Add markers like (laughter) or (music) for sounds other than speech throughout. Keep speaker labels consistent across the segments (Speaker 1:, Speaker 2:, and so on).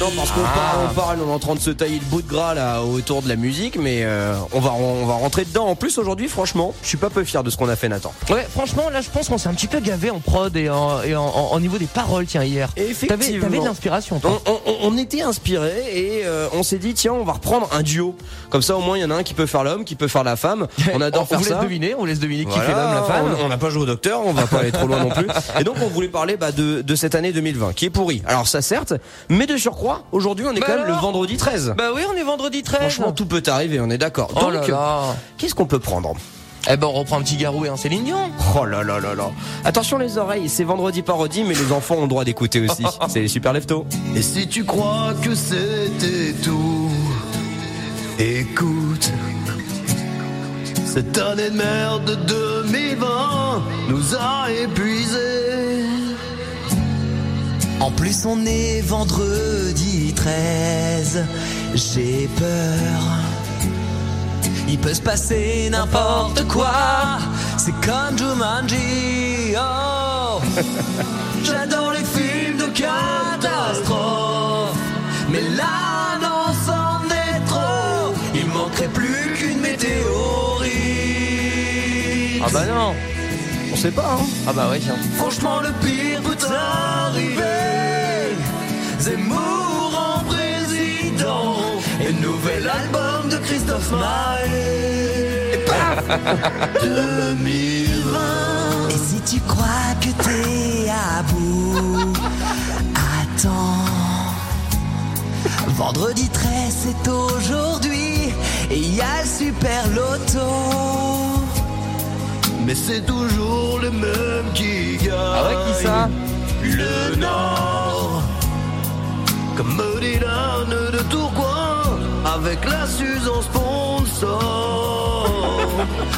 Speaker 1: Non, parce qu'on parle, on parle, on est en train de se tailler le bout de gras là autour de la musique, mais euh, on va on va rentrer dedans. En plus aujourd'hui, franchement, je suis pas peu fier de ce qu'on a fait, Nathan.
Speaker 2: Ouais, franchement, là, je pense qu'on s'est un petit peu gavé en prod et en, et en, en- en niveau des paroles, tiens, hier.
Speaker 1: Effectivement.
Speaker 2: t'avais de l'inspiration,
Speaker 1: On,
Speaker 2: toi.
Speaker 1: on- on- on était inspiré et euh, on s'est dit tiens on va reprendre un duo comme ça au moins il y en a un qui peut faire l'homme qui peut faire la femme on (laughs) adore
Speaker 2: on
Speaker 1: faire
Speaker 2: vous
Speaker 1: ça
Speaker 2: laisse deviner, on vous laisse deviner qui
Speaker 1: Voilà,
Speaker 2: fait l'homme, la femme.
Speaker 1: on- On n'a pas joué au docteur, on va pas aller trop loin non plus. Et donc on voulait parler bah, de, de cette année 2020 qui est pourrie. Alors ça certes, mais de surcroît, aujourd'hui on est
Speaker 2: Bah
Speaker 1: quand même le vendredi 13.
Speaker 2: Bah oui, on est vendredi 13.
Speaker 1: Franchement tout peut arriver, on est d'accord.
Speaker 2: oh
Speaker 1: Donc
Speaker 2: là là.
Speaker 1: qu'est-ce qu'on peut prendre?
Speaker 2: Eh ben, on reprend un petit garou et un Céline Dion.
Speaker 1: Oh là là là là. Attention les oreilles, c'est vendredi parodie mais les enfants ont le droit d'écouter aussi. (laughs) c'est les super leftos.
Speaker 3: Et si tu crois que c'était tout, écoute. Cette année de merde 2020 nous a épuisés.
Speaker 4: En plus, on est vendredi 13. J'ai peur. Il peut se passer n'importe quoi. C'est comme Jumanji. Oh. (laughs) J'adore les films de catastrophe. Mais là, non, c'en est trop. Il manquerait plus qu'une météorite.
Speaker 2: Ah bah non.
Speaker 1: On sait pas hein.
Speaker 2: Ah bah ouais, tiens.
Speaker 4: Franchement, le pire peut arriver. Zemmour en président. Et nouvel album de Christophe Maé. Et paf (laughs) 2020. Et si tu crois que t'es à bout, attends. Vendredi 13, c'est aujourd'hui. Et il y a le super loto.
Speaker 3: Mais c'est toujours le même qui gagne.
Speaker 2: Ah ouais, qui ça
Speaker 3: Le Nord. Comme Dylan de Tourcoing. Avec la Susan sponsor.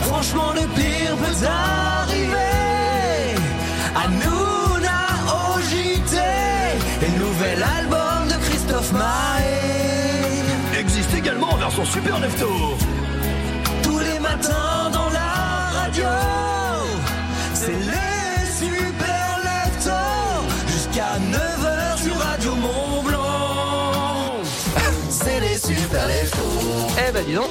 Speaker 4: Franchement, le pire peut arriver. À nous, au JT. Et nouvel album de Christophe Maé.
Speaker 3: Existe également en version super lefto.
Speaker 4: Tous les matins dans la radio.
Speaker 2: Eh bah dis donc.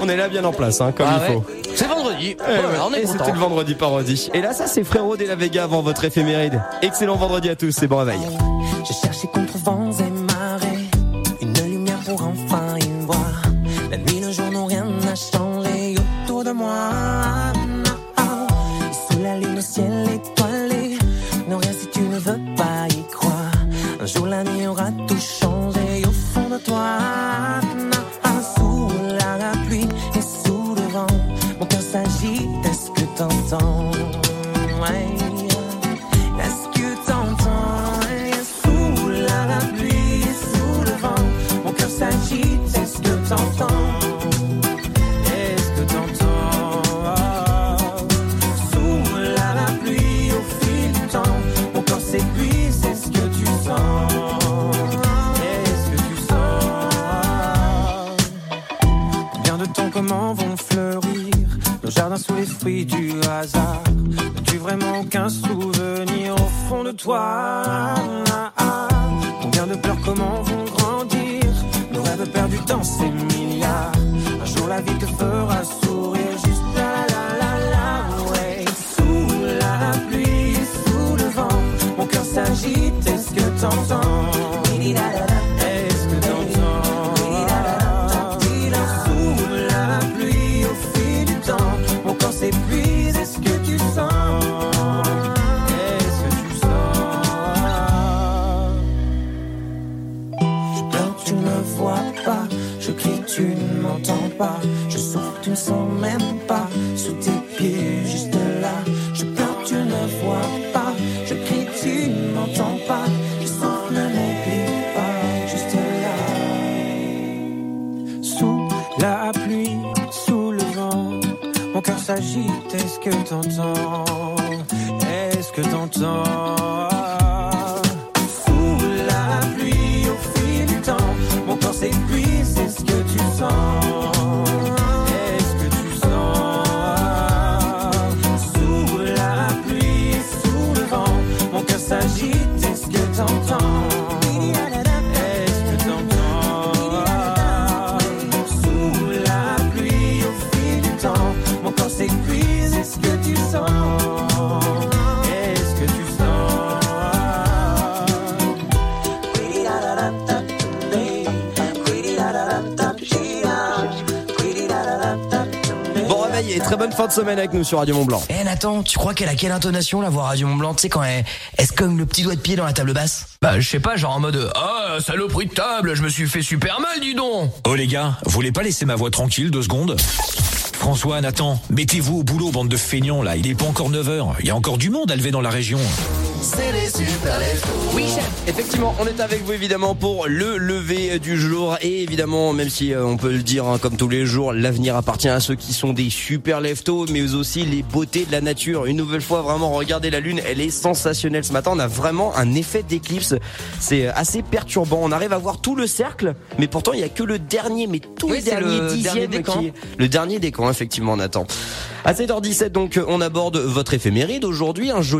Speaker 1: On est là bien en place hein, comme
Speaker 2: Ah
Speaker 1: il
Speaker 2: ouais.
Speaker 1: faut.
Speaker 2: C'est vendredi.
Speaker 1: Eh
Speaker 2: Voilà,
Speaker 1: ouais,
Speaker 2: on est
Speaker 1: et c'était le vendredi parodie. Et là, ça, c'est Frérot de la Vega avant votre éphéméride. Excellent vendredi à tous, c'est bon réveil.
Speaker 4: J'ai cherché contre vents et t'entends. Est-ce que t'entends? Sous la pluie, au fil du temps Mon corps s'épuise, est-ce que tu sens. Est-ce que tu sens? Combien de temps, comment vont fleurir nos jardins sous les fruits du hasard? N'as-tu vraiment aucun souvenir au fond de toi? Combien de pleurs, comment Nos rêves perdus dans ces milliards. Un jour la vie te fera sourire tu ne m'entends pas. Je souffre, tu ne sens même pas. Sous tes pieds, juste là Je pleure, tu ne vois pas. Je crie, tu ne m'entends pas. Je souffre, ne m'oublie pas Juste là. Sous la pluie, sous le vent Mon cœur s'agite, est-ce que t'entends? Est-ce que t'entends? Que
Speaker 1: très bonne fin de semaine avec nous sur Radio Mont Blanc.
Speaker 5: Eh Nathan, tu crois qu'elle a quelle intonation la voix Radio Mont Blanc Tu sais quand elle, elle se cogne le petit doigt de pied dans la table basse?
Speaker 2: Bah, je sais pas, genre en mode Ah, saloperie de table, je me suis fait super mal, dis donc
Speaker 6: Oh les gars, vous voulez pas laisser ma voix tranquille deux secondes? François, Nathan, mettez-vous au boulot, bande de feignants là. Il est pas encore 9h. Il y a encore du monde à lever dans la région.
Speaker 3: C'est les super
Speaker 1: Oui, chef. Effectivement, on est avec vous évidemment pour le lever du jour et évidemment, même si euh, on peut le dire hein, comme tous les jours, l'avenir appartient à ceux qui sont des super leftos, mais aussi les beautés de la nature. Une nouvelle fois, vraiment, regardez la lune, elle est sensationnelle. Ce matin, on a vraiment un effet d'éclipse. C'est assez perturbant. On arrive à voir tout le cercle, mais pourtant il y a que le dernier, mais tout
Speaker 2: Oui,
Speaker 1: le dernier
Speaker 2: le
Speaker 1: dixième
Speaker 2: dernier décan.
Speaker 1: qui est le dernier décan, effectivement, Nathan. À 7h17, donc, on aborde votre éphéméride aujourd'hui, un joli